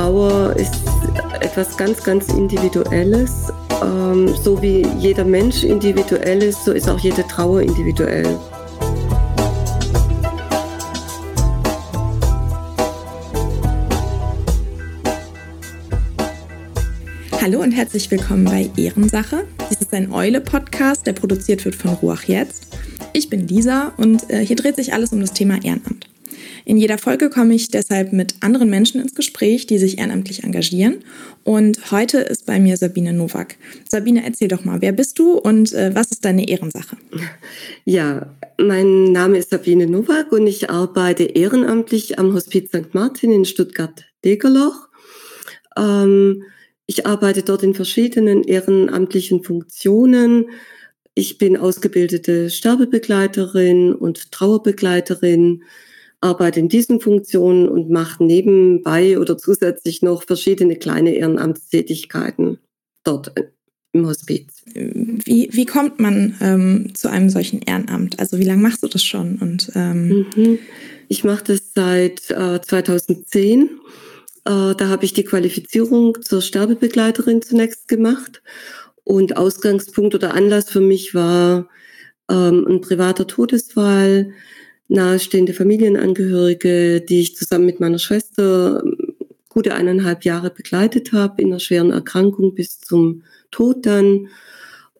Trauer ist etwas ganz, ganz Individuelles. Ähm, so wie jeder Mensch individuell ist, so ist auch jede Trauer individuell. Hallo und herzlich willkommen bei Ehrensache. Dies ist ein Eule-Podcast, der produziert wird von Ruach Jetzt. Ich bin Lisa und äh, hier dreht sich alles um das Thema Ehrenamt. In jeder Folge komme ich deshalb mit anderen Menschen ins Gespräch, die sich ehrenamtlich engagieren. Und heute ist bei mir Sabine Nowak. Sabine, erzähl doch mal, wer bist du und äh, was ist deine Ehrensache? Ja, mein Name ist Sabine Nowak und ich arbeite ehrenamtlich am Hospiz St. Martin in Stuttgart-Degerloch. Ähm, ich arbeite dort in verschiedenen ehrenamtlichen Funktionen. Ich bin ausgebildete Sterbebegleiterin und Trauerbegleiterin arbeite in diesen Funktionen und mache nebenbei oder zusätzlich noch verschiedene kleine Ehrenamtstätigkeiten dort im Hospiz. Wie, wie kommt man ähm, zu einem solchen Ehrenamt? Also wie lange machst du das schon? Und, ähm mhm. Ich mache das seit äh, 2010. Äh, da habe ich die Qualifizierung zur Sterbebegleiterin zunächst gemacht. Und Ausgangspunkt oder Anlass für mich war ähm, ein privater Todesfall nahestehende Familienangehörige, die ich zusammen mit meiner Schwester ähm, gute eineinhalb Jahre begleitet habe, in einer schweren Erkrankung bis zum Tod dann.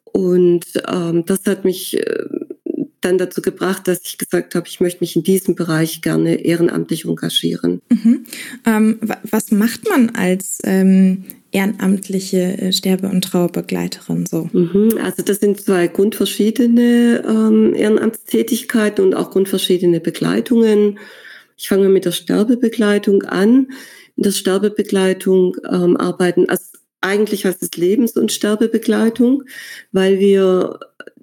Und ähm, das hat mich äh, dann dazu gebracht, dass ich gesagt habe, ich möchte mich in diesem Bereich gerne ehrenamtlich engagieren. Mhm. Ähm, was macht man als ähm, ehrenamtliche äh, Sterbe- und Trauerbegleiterin so? Mhm, also das sind zwei grundverschiedene ähm, Ehrenamtstätigkeiten und auch grundverschiedene Begleitungen. Ich fange mit der Sterbebegleitung an. In der Sterbebegleitung ähm, arbeiten, also eigentlich heißt es Lebens- und Sterbebegleitung, weil wir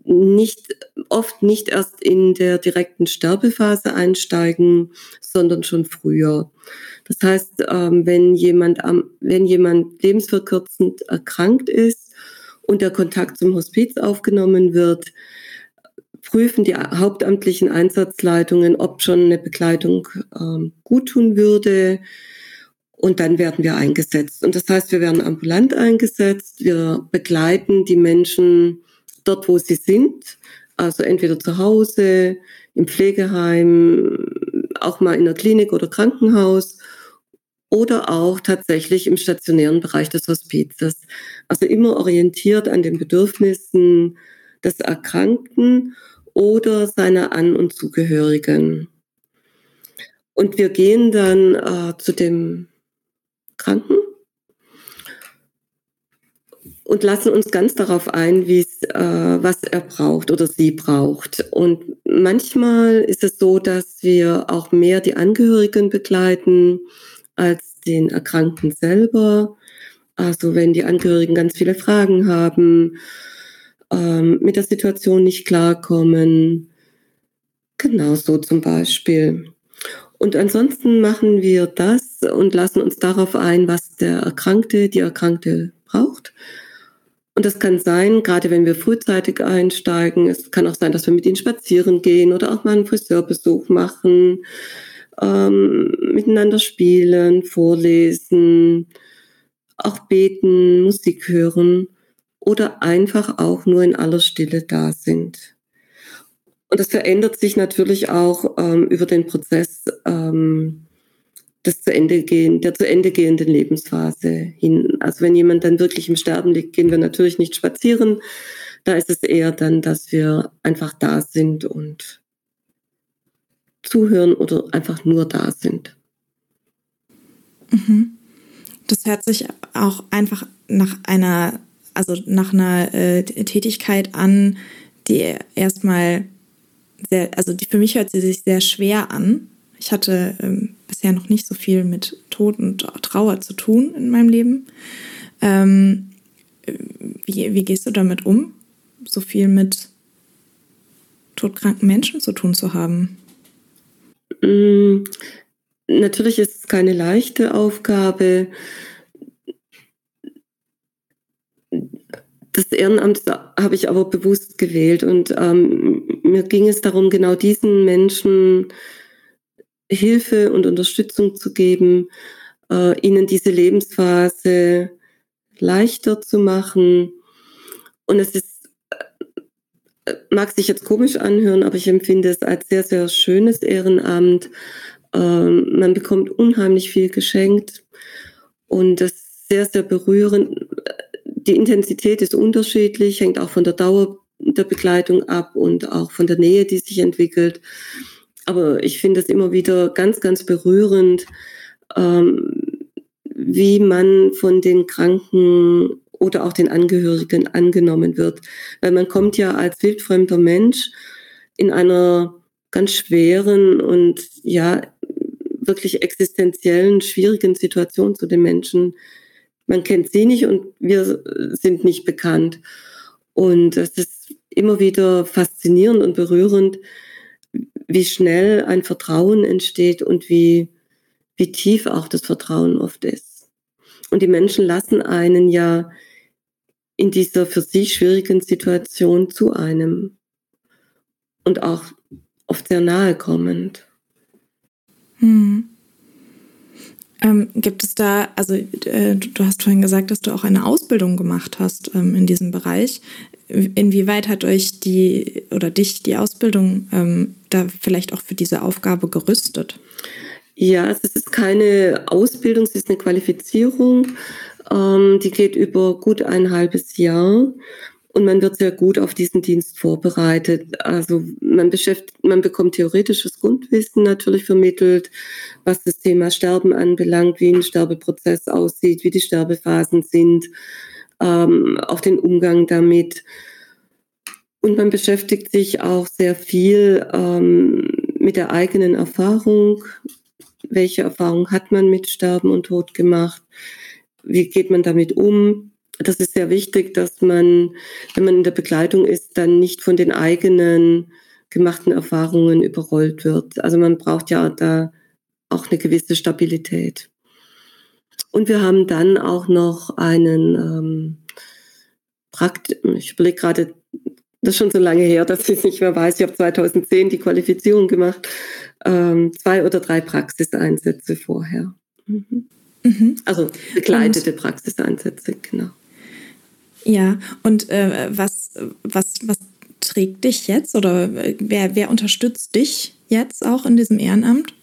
nicht oft nicht erst in der direkten Sterbephase einsteigen, sondern schon früher. Das heißt, ähm, wenn jemand wenn jemand lebensverkürzend erkrankt ist und der Kontakt zum Hospiz aufgenommen wird, prüfen die hauptamtlichen Einsatzleitungen, ob schon eine Begleitung ähm, gut tun würde. Und dann werden wir eingesetzt. Und das heißt, wir werden ambulant eingesetzt. Wir begleiten die Menschen dort, wo sie sind, also entweder zu Hause, im Pflegeheim, auch mal in der Klinik oder Krankenhaus oder auch tatsächlich im stationären Bereich des Hospizes. Also immer orientiert an den Bedürfnissen des Erkrankten oder seiner An- und Zugehörigen. Und wir gehen dann äh, zu dem Kranken und lassen uns ganz darauf ein, wie es, äh, was er braucht oder sie braucht. Und manchmal ist es so, dass wir auch mehr die Angehörigen begleiten als den Erkrankten selber. Also wenn die Angehörigen ganz viele Fragen haben, ähm, mit der Situation nicht klarkommen. Genau so zum Beispiel. Und ansonsten machen wir das und lassen uns darauf ein, was der Erkrankte, die Erkrankte braucht und das kann sein, gerade wenn wir frühzeitig einsteigen, es kann auch sein, dass wir mit ihnen spazieren gehen oder auch mal einen Friseurbesuch machen, ähm, miteinander spielen, vorlesen, auch beten, Musik hören oder einfach auch nur in aller Stille da sind. Und das verändert sich natürlich auch ähm, über den Prozess ähm, des zu Ende gehen, der zu Ende gehenden Lebensphase hin. Also wenn jemand dann wirklich im Sterben liegt, gehen wir natürlich nicht spazieren. Da ist es eher dann, dass wir einfach da sind und zuhören oder einfach nur da sind. Mhm. Das hört sich auch einfach nach einer, also nach einer äh, Tätigkeit an, die erstmal sehr, also die, für mich hört sie sich sehr schwer an. Ich hatte ähm, bisher noch nicht so viel mit Tod und Trauer zu tun in meinem Leben. Ähm, wie, wie gehst du damit um, so viel mit todkranken Menschen zu tun zu haben? Mm, natürlich ist es keine leichte Aufgabe. Das Ehrenamt habe ich aber bewusst gewählt und ähm, mir ging es darum, genau diesen Menschen Hilfe und Unterstützung zu geben, äh, ihnen diese Lebensphase leichter zu machen. Und es ist, äh, mag sich jetzt komisch anhören, aber ich empfinde es als sehr, sehr schönes Ehrenamt. Ähm, man bekommt unheimlich viel geschenkt und das ist sehr, sehr berührend. Die Intensität ist unterschiedlich, hängt auch von der Dauer der Begleitung ab und auch von der Nähe, die sich entwickelt. Aber ich finde es immer wieder ganz, ganz berührend, ähm, wie man von den Kranken oder auch den Angehörigen angenommen wird. Weil man kommt ja als wildfremder Mensch in einer ganz schweren und ja, wirklich existenziellen, schwierigen Situation zu den Menschen. Man kennt sie nicht und wir sind nicht bekannt. Und es ist immer wieder faszinierend und berührend, wie schnell ein Vertrauen entsteht und wie, wie tief auch das Vertrauen oft ist. Und die Menschen lassen einen ja in dieser für sie schwierigen Situation zu einem und auch oft sehr nahe kommend. Hm. Ähm, gibt es da, also äh, du hast vorhin gesagt, dass du auch eine Ausbildung gemacht hast ähm, in diesem Bereich. Inwieweit hat euch die oder dich die Ausbildung ähm, da vielleicht auch für diese Aufgabe gerüstet? Ja, es ist keine Ausbildung, es ist eine Qualifizierung. Ähm, die geht über gut ein halbes Jahr und man wird sehr gut auf diesen Dienst vorbereitet. Also man beschäftigt, man bekommt theoretisches Grundwissen natürlich vermittelt, was das Thema Sterben anbelangt, wie ein Sterbeprozess aussieht, wie die Sterbephasen sind, ähm, auch den Umgang damit. Und man beschäftigt sich auch sehr viel ähm, mit der eigenen Erfahrung. Welche Erfahrung hat man mit Sterben und Tod gemacht? Wie geht man damit um? das ist sehr wichtig, dass man, wenn man in der Begleitung ist, dann nicht von den eigenen gemachten Erfahrungen überrollt wird. Also man braucht ja da auch eine gewisse Stabilität. Und wir haben dann auch noch einen ähm, Prakt ich überlege gerade, das ist schon so lange her, dass ich es nicht mehr weiß. Ich habe 2010 die Qualifizierung gemacht, ähm, zwei oder drei Praxiseinsätze vorher. Mhm. Mhm. Also begleitete Und Praxiseinsätze, genau. Ja, und äh, was, was, was trägt dich jetzt oder wer, wer unterstützt dich jetzt auch in diesem Ehrenamt?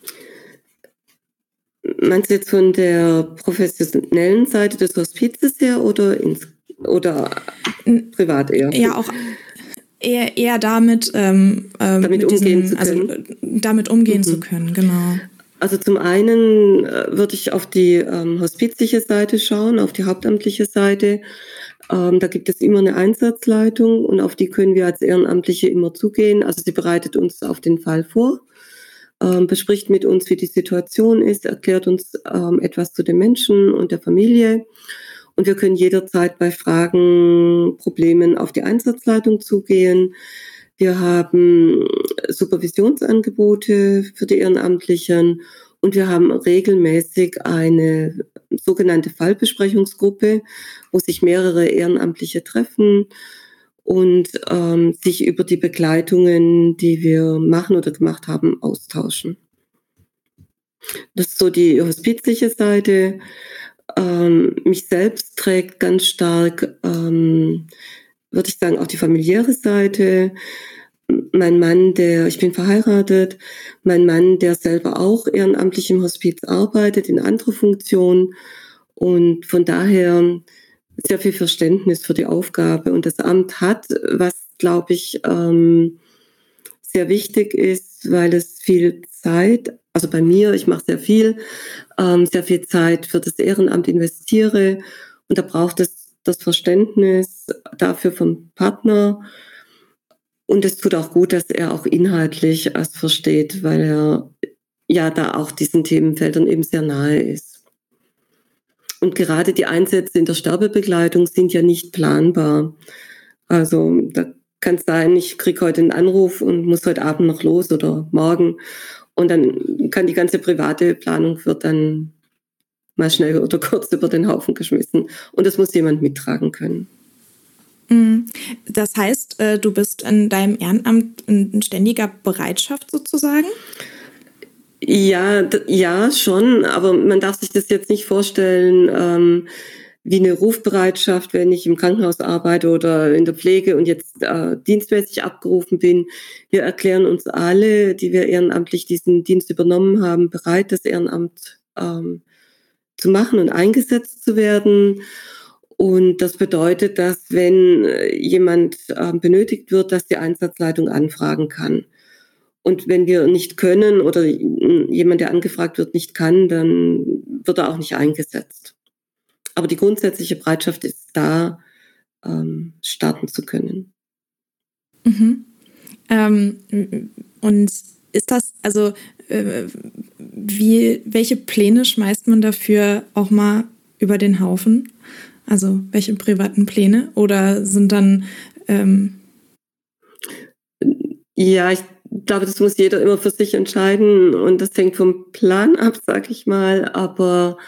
Meinst du jetzt von der professionellen Seite des Hospizes her oder, ins, oder privat eher? Ja, auch eher, eher damit, ähm, ähm damit umgehen diesen, zu also, können. Also, damit umgehen mhm. zu können, genau. Also zum einen äh, würde ich auf die ähm, hospizliche Seite schauen, auf die hauptamtliche Seite. Ähm, da gibt es immer eine Einsatzleitung und auf die können wir als Ehrenamtliche immer zugehen. Also sie bereitet uns auf den Fall vor, ähm, bespricht mit uns, wie die Situation ist, erklärt uns ähm, etwas zu den Menschen und der Familie. Und wir können jederzeit bei Fragen, Problemen auf die Einsatzleitung zugehen. Wir haben Supervisionsangebote für die Ehrenamtlichen und wir haben regelmäßig eine sogenannte Fallbesprechungsgruppe, wo sich mehrere Ehrenamtliche treffen und ähm, sich über die Begleitungen, die wir machen oder gemacht haben, austauschen. Das ist so die hospizliche Seite. Ähm, mich selbst trägt ganz stark, ähm, würde ich sagen, auch die familiäre Seite. Mein Mann, der, ich bin verheiratet, mein Mann, der selber auch ehrenamtlich im Hospiz arbeitet, in anderer Funktion. Und von daher sehr viel Verständnis für die Aufgabe. Und das Amt hat, was glaube ich ähm, sehr wichtig ist, weil es viel Zeit, also bei mir, ich mache sehr viel, ähm, sehr viel Zeit für das Ehrenamt investiere und da braucht es das Verständnis dafür vom Partner und es tut auch gut, dass er auch inhaltlich es versteht, weil er ja da auch diesen Themenfeldern eben sehr nahe ist. Und gerade die Einsätze in der Sterbebegleitung sind ja nicht planbar. Also da kann es sein, ich kriege heute einen Anruf und muss heute Abend noch los oder morgen. Und dann kann die ganze private Planung wird dann mal schnell oder kurz über den Haufen geschmissen. Und das muss jemand mittragen können. Mhm. Das heißt, äh, du bist in deinem Ehrenamt in ständiger Bereitschaft sozusagen? Ja, ja, schon, aber man darf sich das jetzt nicht vorstellen ähm, wie eine Rufbereitschaft, wenn ich im Krankenhaus arbeite oder in der Pflege und jetzt äh, dienstmäßig abgerufen bin. Wir erklären uns alle, die wir ehrenamtlich diesen Dienst übernommen haben, bereit, das Ehrenamt ähm, zu machen und eingesetzt zu werden. Und das bedeutet, dass wenn äh, jemand äh, benötigt wird, dass die Einsatzleitung anfragen kann. Und wenn wir nicht können oder jemand, der angefragt wird, nicht kann, dann wird er auch nicht eingesetzt. Aber die grundsätzliche Bereitschaft ist da, ähm, starten zu können. Mhm. Ähm, und ist das, also äh, wie, welche Pläne schmeißt man dafür auch mal über den Haufen? Also welche privaten Pläne? Oder sind dann ähm ja, ich glaube, das muss jeder immer für sich entscheiden und das hängt vom Plan ab, sag ich mal. Aber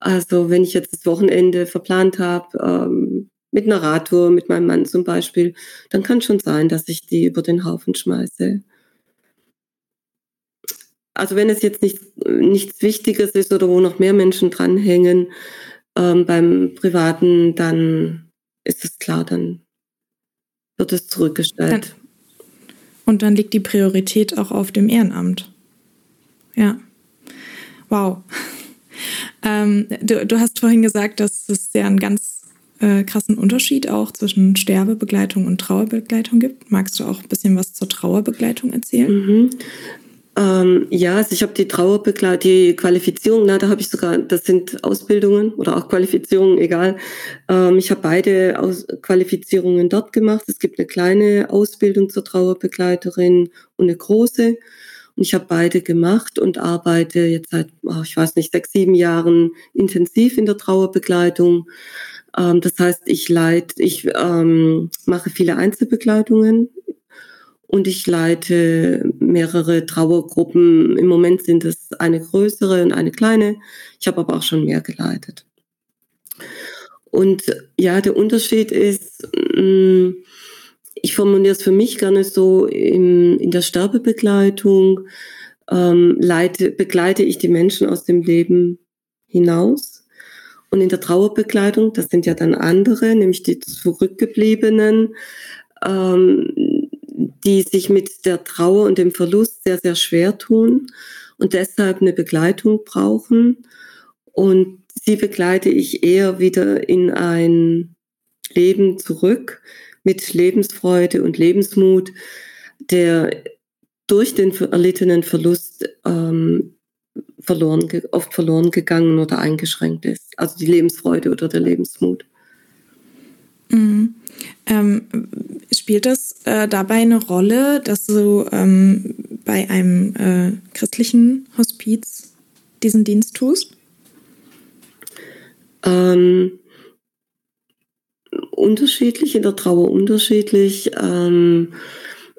also wenn ich jetzt das Wochenende verplant habe, ähm, mit einer Radtour, mit meinem Mann zum Beispiel, dann kann schon sein, dass ich die über den Haufen schmeiße. Also wenn es jetzt nicht, nichts Wichtiges ist oder wo noch mehr Menschen dranhängen ähm, beim Privaten, dann ist es klar, dann wird es zurückgestellt. Und dann liegt die Priorität auch auf dem Ehrenamt. Ja. Wow. Ähm, du, du, hast vorhin gesagt, dass es ja einen ganz äh, krassen Unterschied auch zwischen Sterbebegleitung und Trauerbegleitung gibt. Magst du auch ein bisschen was zur Trauerbegleitung erzählen? Mhm. Ähm, ja, also ich habe die Trauerbegleitung, die Qualifizierung, na, da habe ich sogar, das sind Ausbildungen oder auch Qualifizierungen, egal. Ähm, ich habe beide Aus Qualifizierungen dort gemacht. Es gibt eine kleine Ausbildung zur Trauerbegleiterin und eine große. Und ich habe beide gemacht und arbeite jetzt seit, oh, ich weiß nicht, sechs, sieben Jahren intensiv in der Trauerbegleitung. Ähm, das heißt, ich leite, ich ähm, mache viele Einzelbegleitungen und ich leite mehrere Trauergruppen. Im Moment sind es eine größere und eine kleine. Ich habe aber auch schon mehr geleitet. Und ja, der Unterschied ist, mm, ich formuliere es für mich gerne so, in, in der Sterbebegleitung ähm, leite, begleite ich die Menschen aus dem Leben hinaus. Und in der Trauerbegleitung, das sind ja dann andere, nämlich die Zurückgebliebenen, ähm, die sich mit der Trauer und dem Verlust sehr, sehr schwer tun und deshalb eine Begleitung brauchen. Und sie begleite ich eher wieder in ein Leben zurück mit Lebensfreude und Lebensmut, der durch den erlittenen Verlust ähm, verloren, oft verloren gegangen oder eingeschränkt ist. Also die Lebensfreude oder der Lebensmut. Mhm. Ähm, spielt das äh, dabei eine Rolle, dass du ähm, bei einem äh, christlichen Hospiz diesen Dienst tust? Ähm, unterschiedlich, in der Trauer unterschiedlich. Ähm,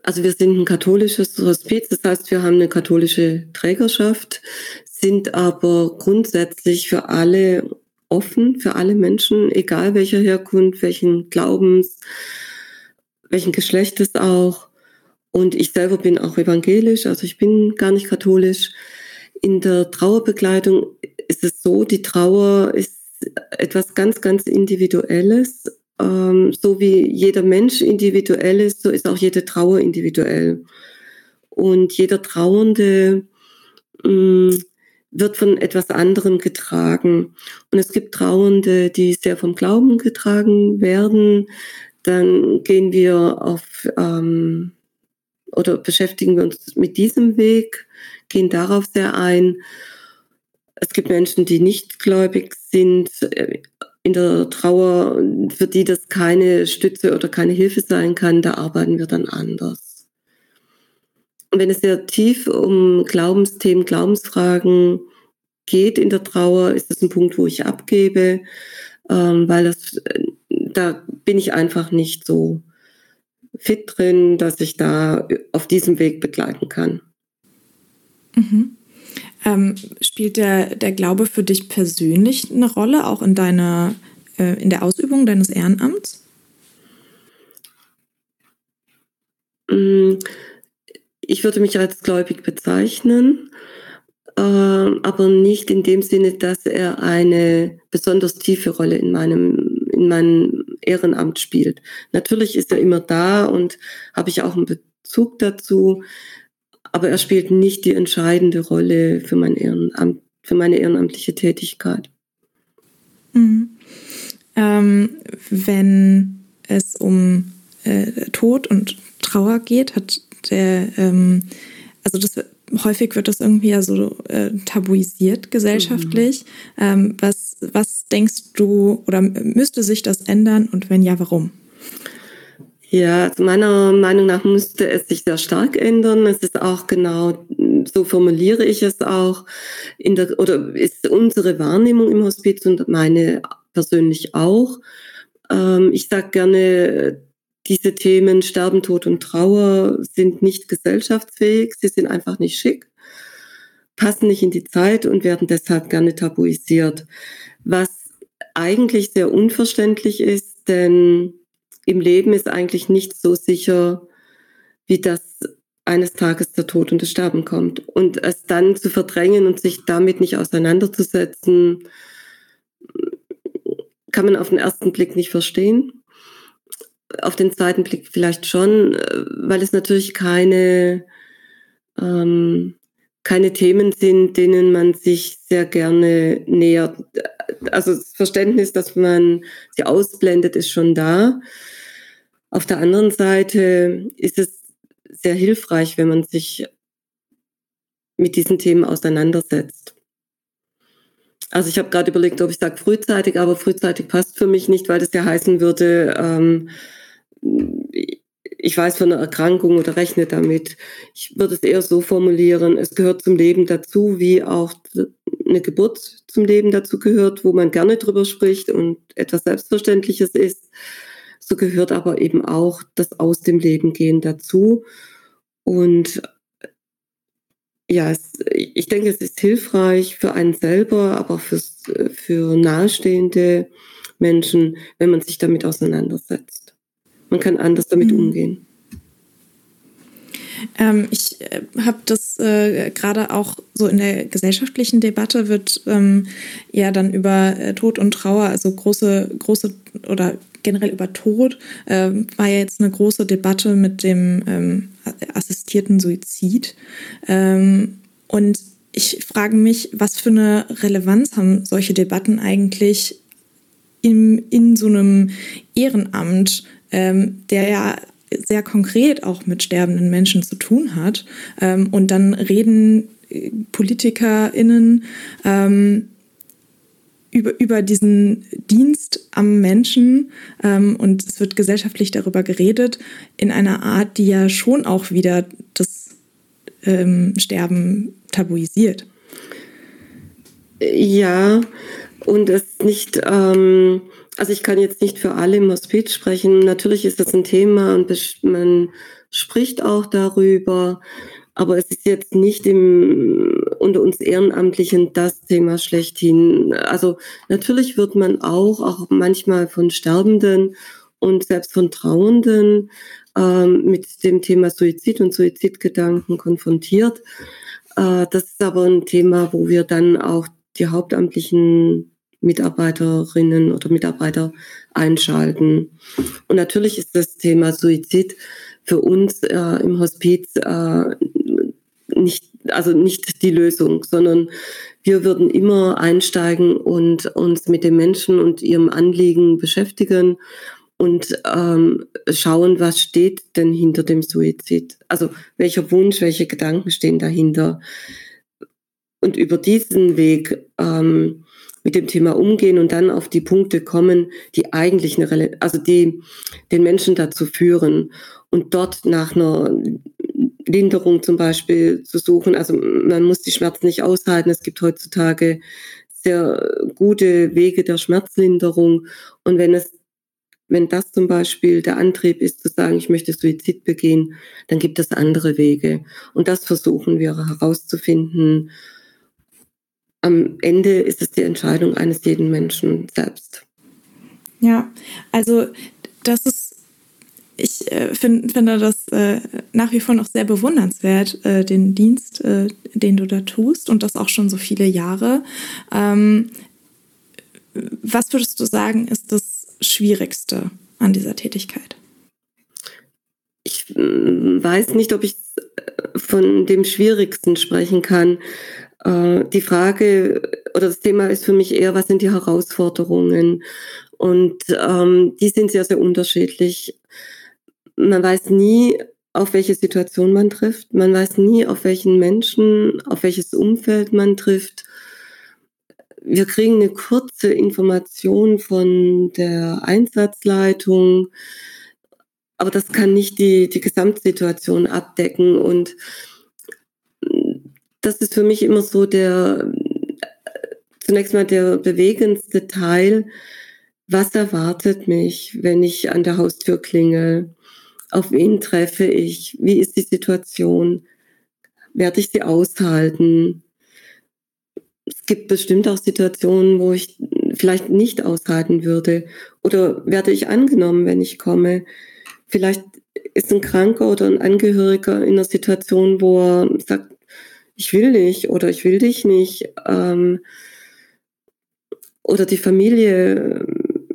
also wir sind ein katholisches Hospiz, das heißt, wir haben eine katholische Trägerschaft, sind aber grundsätzlich für alle offen für alle Menschen, egal welcher Herkunft, welchen Glaubens, welchen Geschlechtes auch. Und ich selber bin auch evangelisch, also ich bin gar nicht katholisch. In der Trauerbegleitung ist es so, die Trauer ist etwas ganz, ganz Individuelles. Ähm, so wie jeder Mensch individuell ist, so ist auch jede Trauer individuell. Und jeder Trauernde mh, mm, wird von etwas anderem getragen. Und es gibt Trauernde, die sehr vom Glauben getragen werden. Dann gehen wir auf ähm, oder beschäftigen wir uns mit diesem Weg, gehen darauf sehr ein. Es gibt Menschen, die nicht gläubig sind, äh, in der Trauer, für die das keine Stütze oder keine Hilfe sein kann, da arbeiten wir dann anders wenn es sehr tief um Glaubensthemen, Glaubensfragen geht in der Trauer, ist das ein Punkt, wo ich abgebe, ähm, weil das, äh, da bin ich einfach nicht so fit drin, dass ich da auf diesem Weg begleiten kann. Mhm. Ähm, spielt der, der Glaube für dich persönlich eine Rolle, auch in deiner, äh, in der Ausübung deines Ehrenamts? Mm, ich würde mich als gläubig bezeichnen. äh, aber nicht in dem Sinne, dass er eine besonders tiefe Rolle in meinem, in meinem Ehrenamt spielt. Natürlich ist er immer da und habe ich auch einen Bezug dazu, aber er spielt nicht die entscheidende Rolle für mein Ehrenamt, für meine ehrenamtliche Tätigkeit. Mhm. Ähm, wenn es um äh, Tod und Trauer geht, hat der, ähm, also das häufig wird das irgendwie ja so äh, tabuisiert gesellschaftlich. Mhm. Ähm, was, was denkst du oder müsste sich das ändern und wenn ja, warum? Ja, also meiner Meinung nach müsste es sich sehr stark ändern. Es ist auch genau, so formuliere ich es auch, in der, oder ist unsere Wahrnehmung im Hospiz und meine persönlich auch. Ähm, ich sage gerne, diese Themen Sterben, Tod und Trauer sind nicht gesellschaftsfähig, sie sind einfach nicht schick, passen nicht in die Zeit und werden deshalb gerne tabuisiert. Was eigentlich sehr unverständlich ist, denn im Leben ist eigentlich nicht so sicher, wie das eines Tages der Tod und das Sterben kommt. Und es dann zu verdrängen und sich damit nicht auseinanderzusetzen, kann man auf den ersten Blick nicht verstehen auf den zweiten Blick vielleicht schon, weil es natürlich keine, ähm, keine Themen sind, denen man sich sehr gerne nähert. Also das Verständnis, dass man sie ausblendet, ist schon da. Auf der anderen Seite ist es sehr hilfreich, wenn man sich mit diesen Themen auseinandersetzt. Also ich habe gerade überlegt, ob ich sage frühzeitig, aber frühzeitig passt für mich nicht, weil das ja heißen würde, ähm, ich weiß von einer Erkrankung oder rechne damit. Ich würde es eher so formulieren, es gehört zum Leben dazu, wie auch eine Geburt zum Leben dazu gehört, wo man gerne drüber spricht und etwas Selbstverständliches ist. So gehört aber eben auch das Aus dem Leben gehen dazu. Und ja, es, ich denke, es ist hilfreich für einen selber, aber fürs, für nahestehende Menschen, wenn man sich damit auseinandersetzt man kann anders damit mhm. umgehen. Ähm, ich äh, habe das äh, gerade auch so in der gesellschaftlichen Debatte wird ähm, ja dann über äh, Tod und Trauer, also große, große oder generell über Tod, äh, war ja jetzt eine große Debatte mit dem ähm, assistierten Suizid. Ähm, und ich frage mich, was für eine Relevanz haben solche Debatten eigentlich in, in so einem Ehrenamt? ähm, der ja sehr konkret auch mit sterbenden Menschen zu tun hat. Ähm, und dann reden äh, PolitikerInnen ähm, über, über diesen Dienst am Menschen ähm, und es wird gesellschaftlich darüber geredet, in einer Art, die ja schon auch wieder das ähm, Sterben tabuisiert. Ja, und es nicht, ähm, also ich kann jetzt nicht für alle im Hospiz sprechen. Natürlich ist das ein Thema und man spricht auch darüber, aber es ist jetzt nicht im, unter uns Ehrenamtlichen das Thema schlechthin. Also natürlich wird man auch, auch manchmal von Sterbenden und selbst von Trauernden ähm, mit dem Thema Suizid und Suizidgedanken konfrontiert. Äh, das ist aber ein Thema, wo wir dann auch die hauptamtlichen Mitarbeiterinnen oder Mitarbeiter einschalten. Und natürlich ist das Thema Suizid für uns äh, im Hospiz äh, nicht, also nicht die Lösung, sondern wir würden immer einsteigen und uns mit den Menschen und ihrem Anliegen beschäftigen und ähm, schauen, was steht denn hinter dem Suizid. Also welcher Wunsch, welche Gedanken stehen dahinter. Und über diesen Weg ähm, mit dem Thema umgehen und dann auf die Punkte kommen, die eigentlich eine, also die den Menschen dazu führen und dort nach einer Linderung zum Beispiel zu suchen. Also man muss die Schmerzen nicht aushalten. Es gibt heutzutage sehr gute Wege der Schmerzlinderung. Und wenn es, wenn das zum Beispiel der Antrieb ist, zu sagen, ich möchte Suizid begehen, dann gibt es andere Wege. Und das versuchen wir herauszufinden am Ende ist es die Entscheidung eines jeden Menschen selbst. Ja, also das ist ich äh, find, finde das äh, nach wie vor noch sehr bewundernswert, äh, den Dienst, äh, den du da tust und das auch schon so viele Jahre. Ähm, was würdest du sagen, ist das Schwierigste an dieser Tätigkeit? Ich mm, weiß nicht, ob ich von dem Schwierigsten sprechen kann. Äh, die Frage oder das Thema ist für mich eher, was sind die Herausforderungen? Und ähm, die sind sehr, sehr unterschiedlich. Man weiß nie, auf welche Situation man trifft. Man weiß nie, auf welchen Menschen, auf welches Umfeld man trifft. Wir kriegen eine kurze Information von der Einsatzleitung, aber das kann nicht die, die Gesamtsituation abdecken. Und das ist für mich immer so der, zunächst mal der bewegendste Teil. Was erwartet mich, wenn ich an der Haustür klingel? Auf wen treffe ich? Wie ist die Situation? Werde ich sie aushalten? Es gibt bestimmt auch Situationen, wo ich vielleicht nicht aushalten würde. Oder werde ich angenommen, wenn ich komme? Vielleicht ist ein Kranker oder ein Angehöriger in einer Situation, wo er sagt, ich will nicht oder ich will dich nicht. Ähm, oder die Familie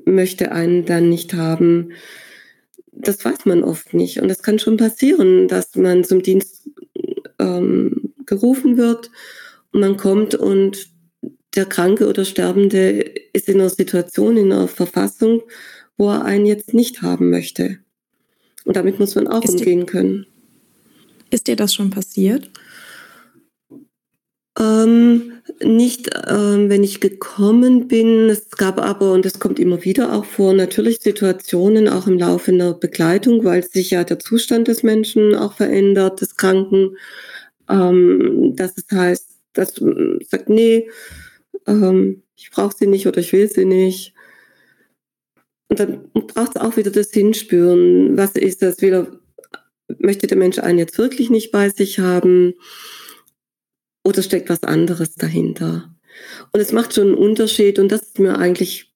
möchte einen dann nicht haben. Das weiß man oft nicht. Und es kann schon passieren, dass man zum Dienst ähm, gerufen wird und man kommt und der Kranke oder Sterbende ist in einer Situation, in einer Verfassung, wo er einen jetzt nicht haben möchte. Und damit muss man auch ist umgehen dir, können. Ist dir das schon passiert? Ähm, nicht, ähm, wenn ich gekommen bin. Es gab aber, und das kommt immer wieder auch vor, natürlich Situationen auch im Laufe einer Begleitung, weil sich ja der Zustand des Menschen auch verändert, des Kranken. Ähm, dass es heißt, dass man sagt, nee, ähm, ich brauche sie nicht oder ich will sie nicht. Und dann braucht es auch wieder das Hinspüren. Was ist das? Will möchte der Mensch einen jetzt wirklich nicht bei sich haben? Oder steckt was anderes dahinter? Und es macht schon einen Unterschied und das ist mir eigentlich,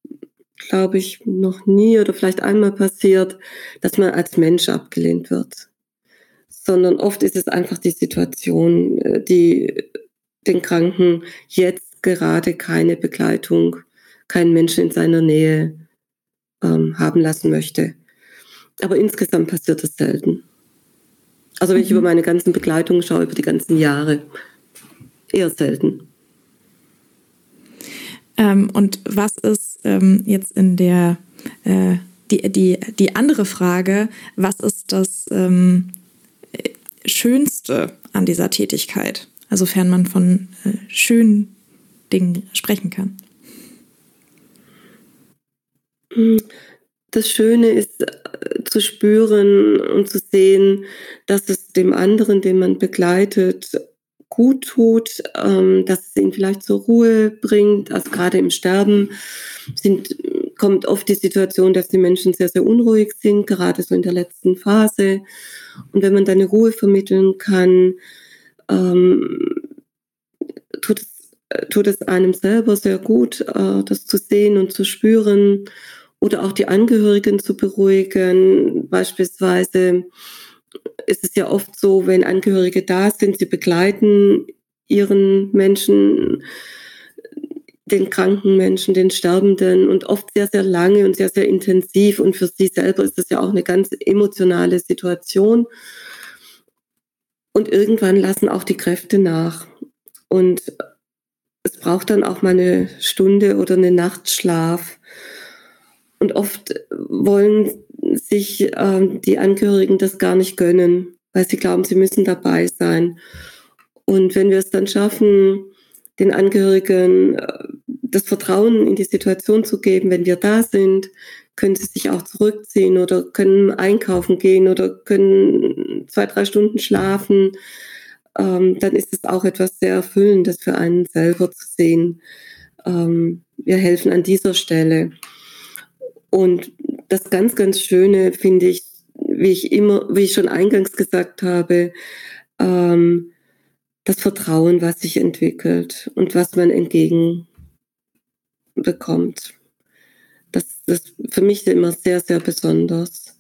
glaube ich, noch nie oder vielleicht einmal passiert, dass man als Mensch abgelehnt wird. Sondern oft ist es einfach die Situation, äh, die den Kranken jetzt gerade keine Begleitung, keinen Menschen in seiner Nähe ähm, haben lassen möchte. Aber insgesamt passiert das selten. Also wenn ich mhm. über meine ganzen Begleitungen schaue, über die ganzen Jahre, eher selten. Ähm, und was ist ähm, jetzt in der, äh, die, die, die andere Frage, was ist das ähm, Schönste an dieser Tätigkeit? Also sofern man von äh, schönen Dingen sprechen kann. Das Schöne ist äh, zu spüren und zu sehen, dass es dem anderen, den man begleitet, gut tut, ähm, dass es ihn vielleicht zur Ruhe bringt. Also gerade im Sterben sind, kommt oft die Situation, dass die Menschen sehr, sehr unruhig sind, gerade so in der letzten Phase. Und wenn man dann eine Ruhe vermitteln kann, ähm, tut, es, tut es einem selber sehr gut, äh, das zu sehen und zu spüren oder auch die Angehörigen zu beruhigen, beispielsweise ist es ja oft so, wenn Angehörige da sind, sie begleiten ihren Menschen, den kranken Menschen, den Sterbenden und oft sehr, sehr lange und sehr, sehr intensiv. Und für sie selber ist das ja auch eine ganz emotionale Situation. Und irgendwann lassen auch die Kräfte nach. Und es braucht dann auch mal eine Stunde oder eine Nachtschlaf. Und oft wollen sich ähm, die Angehörigen das gar nicht gönnen, weil sie glauben, sie müssen dabei sein. Und wenn wir es dann schaffen, den Angehörigen äh, das Vertrauen in die Situation zu geben, wenn wir da sind, können sie sich auch zurückziehen oder können einkaufen gehen oder können zwei, drei Stunden schlafen. Ähm, dann ist es auch etwas sehr Erfüllendes für einen selber zu sehen. Ähm, wir helfen an dieser Stelle. Und das ganz, ganz Schöne finde ich, wie ich immer, wie ich schon eingangs gesagt habe, ähm, das Vertrauen, was sich entwickelt und was man entgegenbekommt. Das, ist für mich immer sehr, sehr besonders.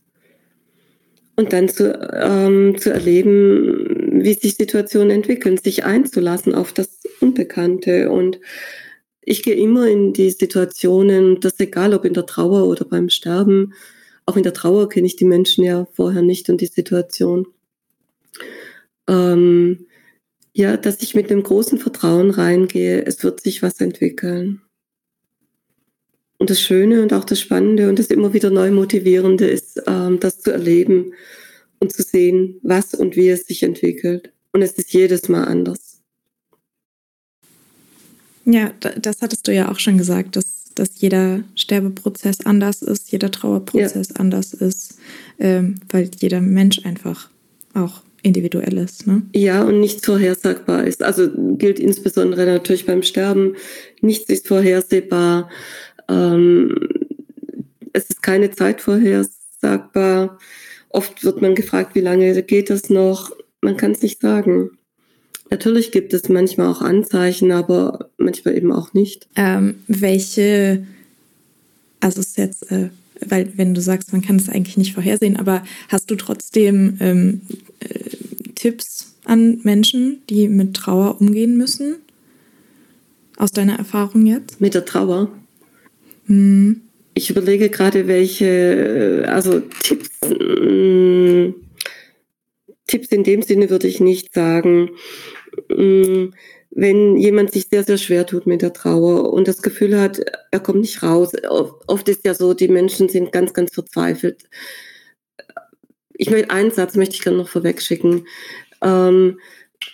und dann zu, ähm, zu erleben, wie sich Situationen entwickeln, sich einzulassen auf das Unbekannte. Und ich gehe immer in die Situationen, das egal ob in der Trauer oder beim Sterben, auch in der Trauer kenne ich die Menschen ja vorher nicht und die Situation. Ähm, ja, dass ich mit einem großen Vertrauen reingehe, es wird sich was entwickeln. Und das Schöne und auch das Spannende und das immer wieder neu Motivierende ist, ähm, das zu erleben und zu sehen, was und wie es sich entwickelt. Und es ist jedes Mal anders. Ja, das hattest du ja auch schon gesagt, dass, dass jeder Sterbeprozess anders ist, jeder Trauerprozess ja. anders ist, ähm, weil jeder Mensch einfach auch individuell ist. Ne? Ja, und nichts vorhersagbar ist. Also gilt insbesondere natürlich beim Sterben, nichts ist vorhersehbar. Ähm, es ist keine Zeit vorhersagbar. Oft wird man gefragt, wie lange geht das noch? Man kann es nicht sagen. Natürlich gibt es manchmal auch Anzeichen, aber manchmal eben auch nicht. Ähm, welche, also es ist jetzt, äh, weil wenn du sagst, man kann es eigentlich nicht vorhersehen, aber hast du trotzdem ähm, äh, Tipps an Menschen, die mit Trauer umgehen müssen? Aus deiner Erfahrung jetzt? Mit der Trauer? Hm. Ich überlege gerade, welche, also Tipps, mh, Tipps in dem Sinne würde ich nicht sagen. Mh, wenn jemand sich sehr, sehr schwer tut mit der Trauer und das Gefühl hat, er kommt nicht raus. Oft ist ja so, die Menschen sind ganz, ganz verzweifelt. Ich möchte einen Satz möchte ich gerne noch vorweg schicken. Ähm,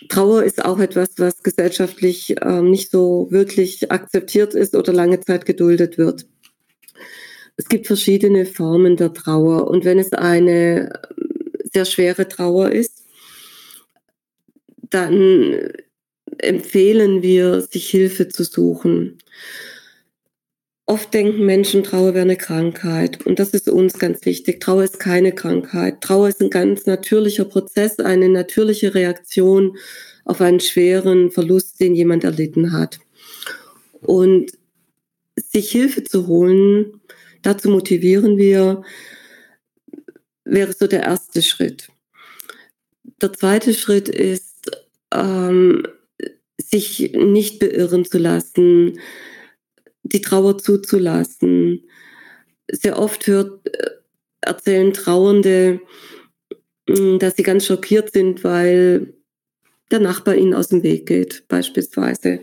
Trauer ist auch etwas, was gesellschaftlich ähm, nicht so wirklich akzeptiert ist oder lange Zeit geduldet wird. Es gibt verschiedene Formen der Trauer und wenn es eine sehr schwere Trauer ist, dann empfehlen wir, sich Hilfe zu suchen. Oft denken Menschen, Trauer wäre eine Krankheit. Und das ist uns ganz wichtig. Trauer ist keine Krankheit. Trauer ist ein ganz natürlicher Prozess, eine natürliche Reaktion auf einen schweren Verlust, den jemand erlitten hat. Und sich Hilfe zu holen, dazu motivieren wir, wäre so der erste Schritt. Der zweite Schritt ist, ähm, sich nicht beirren zu lassen, die Trauer zuzulassen. Sehr oft hört, äh, erzählen Trauernde, mm, dass sie ganz schockiert sind, weil der Nachbar ihnen aus dem Weg geht, beispielsweise.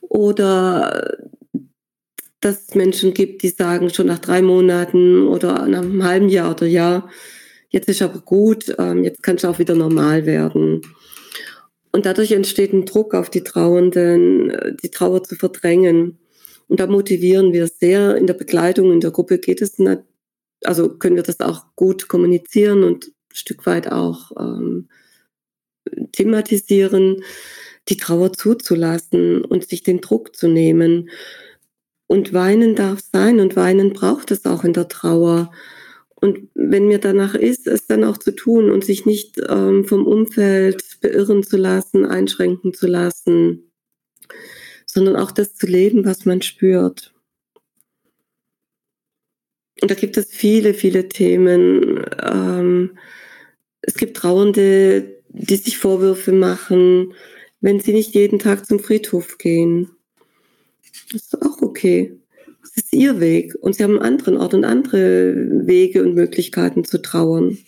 Oder dass es Menschen gibt, die sagen schon nach drei Monaten oder nach einem halben Jahr oder Jahr, jetzt ist aber gut, ähm, jetzt kann es auch wieder normal werden. Und dadurch entsteht ein Druck auf die Trauernden, äh, die Trauer zu verdrängen. Und da motivieren wir sehr. In der Begleitung, in der Gruppe geht es, also können wir das auch gut kommunizieren und ein Stück weit auch ähm, thematisieren, die Trauer zuzulassen und sich den Druck zu nehmen. Und weinen darf sein und weinen braucht es auch in der Trauer. Und wenn mir danach ist, es dann auch zu tun und sich nicht ähm, vom Umfeld beirren zu lassen, einschränken zu lassen, sondern auch das zu leben, was man spürt. Und da gibt es viele, viele Themen. Ähm, es gibt Trauernde, die sich Vorwürfe machen, wenn sie nicht jeden Tag zum Friedhof gehen. Das ist auch okay. Es ist ihr Weg und sie haben einen anderen Ort und andere Wege und Möglichkeiten zu trauern.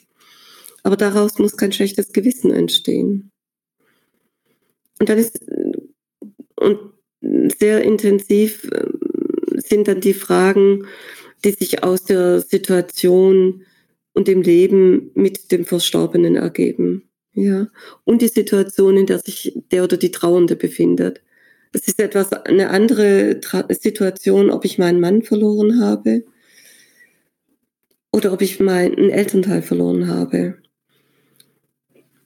Aber daraus muss kein schlechtes Gewissen entstehen. Und dann ist, und sehr intensiv äh, sind dann die Fragen, die sich aus der Situation und dem Leben mit dem Verstorbenen ergeben. Ja. Und die Situation, in der sich der oder die Trauernde befindet. Es ist etwas, eine andere Tra Situation, ob ich meinen Mann verloren habe oder ob ich meinen Elternteil verloren habe.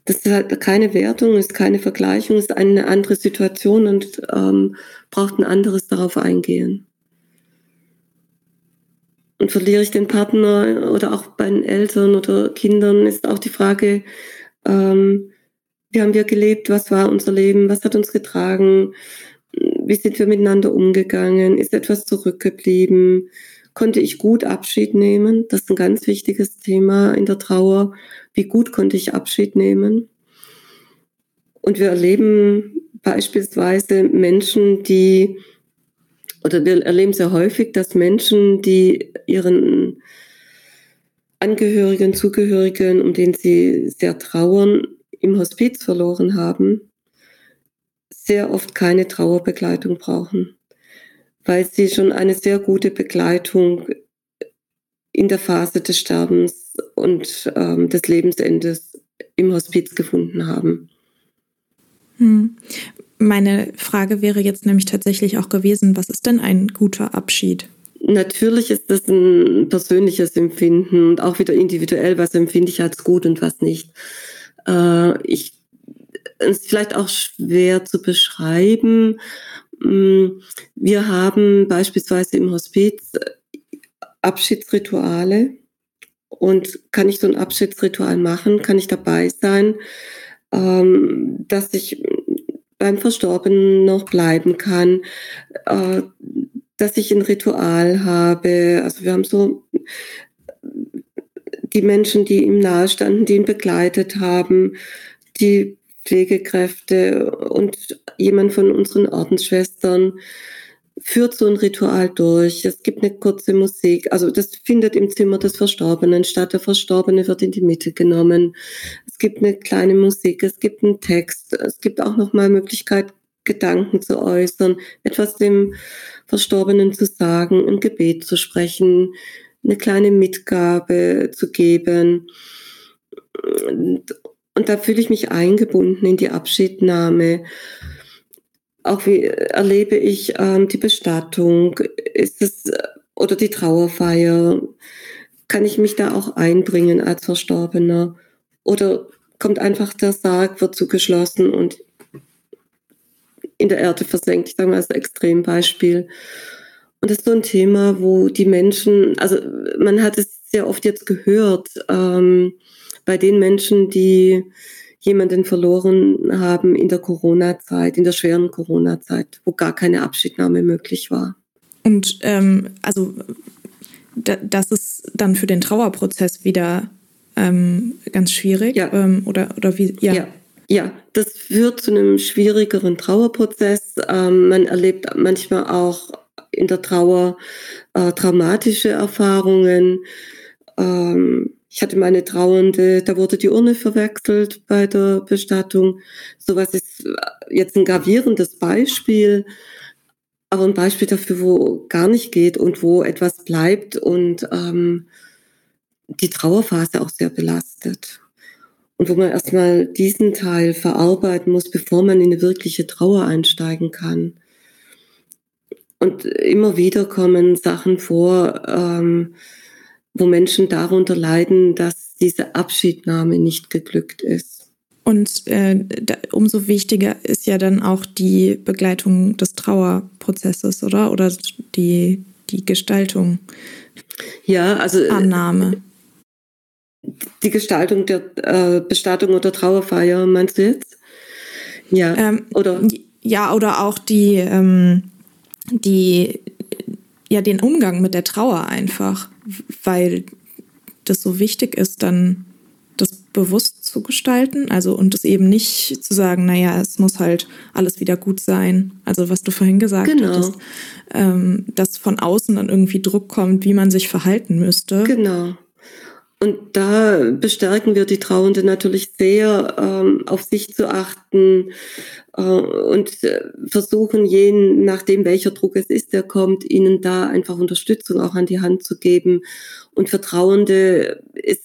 Das ist halt keine Wertung, ist keine Vergleichung, ist eine andere Situation und ähm, braucht ein anderes darauf eingehen. Und verliere ich den Partner oder auch bei den Eltern oder Kindern, ist auch die Frage, ähm, wie haben wir gelebt, was war unser Leben, was hat uns getragen, wie sind wir miteinander umgegangen? Ist etwas zurückgeblieben? konnte ich gut Abschied nehmen? Das ist ein ganz wichtiges Thema in der Trauer. Wie gut konnte ich Abschied nehmen? Und wir erleben beispielsweise Menschen, die, oder wir erleben sehr häufig, dass Menschen, die ihren Angehörigen, Zugehörigen, um den sie sehr trauern, im Hospiz verloren haben, sehr oft keine Trauerbegleitung brauchen, weil sie schon eine sehr gute Begleitung in der Phase des Sterbens und ähm, des Lebensendes im Hospiz gefunden haben. Hm. Meine Frage wäre jetzt nämlich tatsächlich auch gewesen, was ist denn ein guter Abschied? Natürlich ist das ein persönliches Empfinden und auch wieder individuell, was empfinde ich als gut und was nicht. Äh, ich, ist vielleicht auch schwer zu beschreiben. Hm, wir haben beispielsweise im Hospiz Abschiedsrituale und kann ich so ein Abschiedsritual machen, kann ich dabei sein, ähm, dass ich beim Verstorbenen noch bleiben kann, äh, dass ich ein Ritual habe. Also wir haben so die Menschen, die ihm nahestanden, die ihn begleitet haben, die Pflegekräfte und jemand von unseren Ordensschwestern führt so ein Ritual durch. Es gibt eine kurze Musik. Also das findet im Zimmer des Verstorbenen statt. Der Verstorbene wird in die Mitte genommen. Es gibt eine kleine Musik. Es gibt einen Text. Es gibt auch nochmal Möglichkeit, Gedanken zu äußern, etwas dem Verstorbenen zu sagen, ein Gebet zu sprechen, eine kleine Mitgabe zu geben. Und, da fühle ich mich eingebunden in die Abschiednahme auch wie erlebe ich ähm, die Bestattung? Ist es oder die Trauerfeier? Kann ich mich da auch einbringen als Verstorbener? Oder kommt einfach der Sarg, wird zugeschlossen und in der Erde versenkt? Ich sage mal als Extrembeispiel. Und das ist so ein Thema, wo die Menschen, also man hat es sehr oft jetzt gehört, ähm, bei den Menschen, die jemanden verloren haben in der Corona-Zeit, in der schweren Corona-Zeit, wo gar keine Abschiednahme möglich war. Und ähm, also das ist dann für den Trauerprozess wieder ähm, ganz schwierig. Ja. Ähm, oder, oder wie, ja. ja. Ja, das führt zu einem schwierigeren Trauerprozess. Ähm, man erlebt manchmal auch in der Trauer äh, traumatische Erfahrungen. Ähm, ich hatte meine Trauernde, da wurde die Urne verwechselt bei der Bestattung. Sowas ist jetzt ein gravierendes Beispiel, aber ein Beispiel dafür, wo gar nicht geht und wo etwas bleibt und ähm, die Trauerphase auch sehr belastet. Und wo man erstmal diesen Teil verarbeiten muss, bevor man in eine wirkliche Trauer einsteigen kann. Und immer wieder kommen Sachen vor, ähm, wo Menschen darunter leiden, dass diese Abschiednahme nicht geglückt ist. Und äh, da, umso wichtiger ist ja dann auch die Begleitung des Trauerprozesses, oder? Oder die, die Gestaltung. Ja, also. Äh, Annahme. Die Gestaltung der äh, Bestattung oder Trauerfeier, meinst du jetzt? Ja. Ähm, oder? Ja, oder auch die, ähm, die, ja, den Umgang mit der Trauer einfach weil das so wichtig ist, dann das bewusst zu gestalten, also und es eben nicht zu sagen, naja, es muss halt alles wieder gut sein. Also was du vorhin gesagt genau. hattest, ähm, dass von außen dann irgendwie Druck kommt, wie man sich verhalten müsste. Genau. Und da bestärken wir die Trauernde natürlich sehr, ähm, auf sich zu achten äh, und äh, versuchen, je nachdem, welcher Druck es ist, der kommt, ihnen da einfach Unterstützung auch an die Hand zu geben. Und für Trauernde ist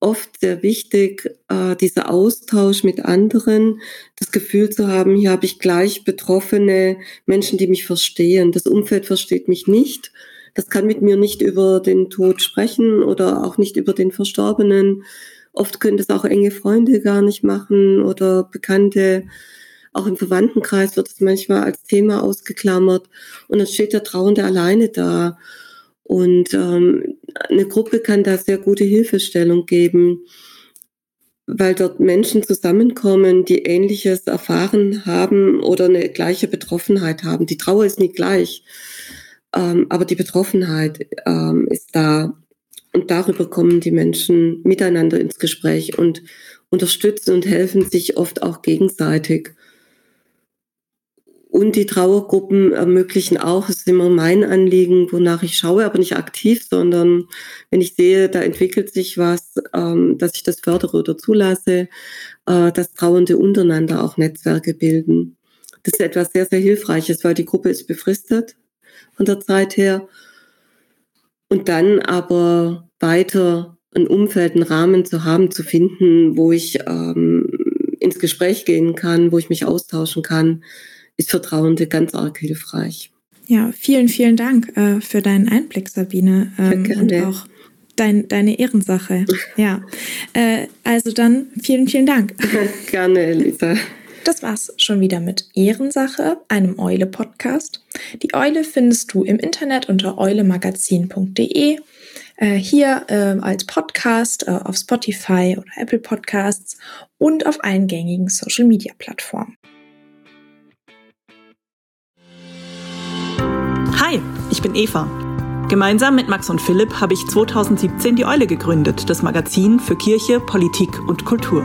oft sehr wichtig, äh, dieser Austausch mit anderen, das Gefühl zu haben, hier habe ich gleich betroffene Menschen, die mich verstehen. Das Umfeld versteht mich nicht das kann mit mir nicht über den Tod sprechen oder auch nicht über den Verstorbenen. Oft können das auch enge Freunde gar nicht machen oder Bekannte. Auch im Verwandtenkreis wird es manchmal als Thema ausgeklammert und dann steht der Trauernde alleine da. Und ähm, eine Gruppe kann da sehr gute Hilfestellung geben, weil dort Menschen zusammenkommen, die Ähnliches erfahren haben oder eine gleiche Betroffenheit haben. Die Trauer ist nie gleich. Ähm, aber die Betroffenheit ähm, ist da. Und darüber kommen die Menschen miteinander ins Gespräch und unterstützen und helfen sich oft auch gegenseitig. Und die Trauergruppen ermöglichen auch, es ist immer mein Anliegen, wonach ich schaue, aber nicht aktiv, sondern wenn ich sehe, da entwickelt sich was, ähm, dass ich das fördere oder zulasse, äh, dass Trauernde untereinander auch Netzwerke bilden. Das ist etwas sehr, sehr Hilfreiches, weil die Gruppe ist befristet von der Zeit her. Und dann aber weiter ein Umfeld, einen Rahmen zu haben, zu finden, wo ich ähm, ins Gespräch gehen kann, wo ich mich austauschen kann, ist für Trauernde ganz arg hilfreich. Ja, vielen, vielen Dank äh, für deinen Einblick, Sabine. Ähm, ja, und auch dein, deine Ehrensache. Ja. Äh, also dann vielen, vielen Dank. Gerne, Elisa. Das war's schon wieder mit Ehrensache, einem Eule-Podcast. Die Eule findest du im Internet unter eulemagazin.de, äh, hier äh, als Podcast äh, auf Spotify oder Apple Podcasts und auf allen gängigen Social-Media-Plattformen. Hi, ich bin Eva. Gemeinsam mit Max und Philipp habe ich 2017 die Eule gegründet, das Magazin für Kirche, Politik und Kultur.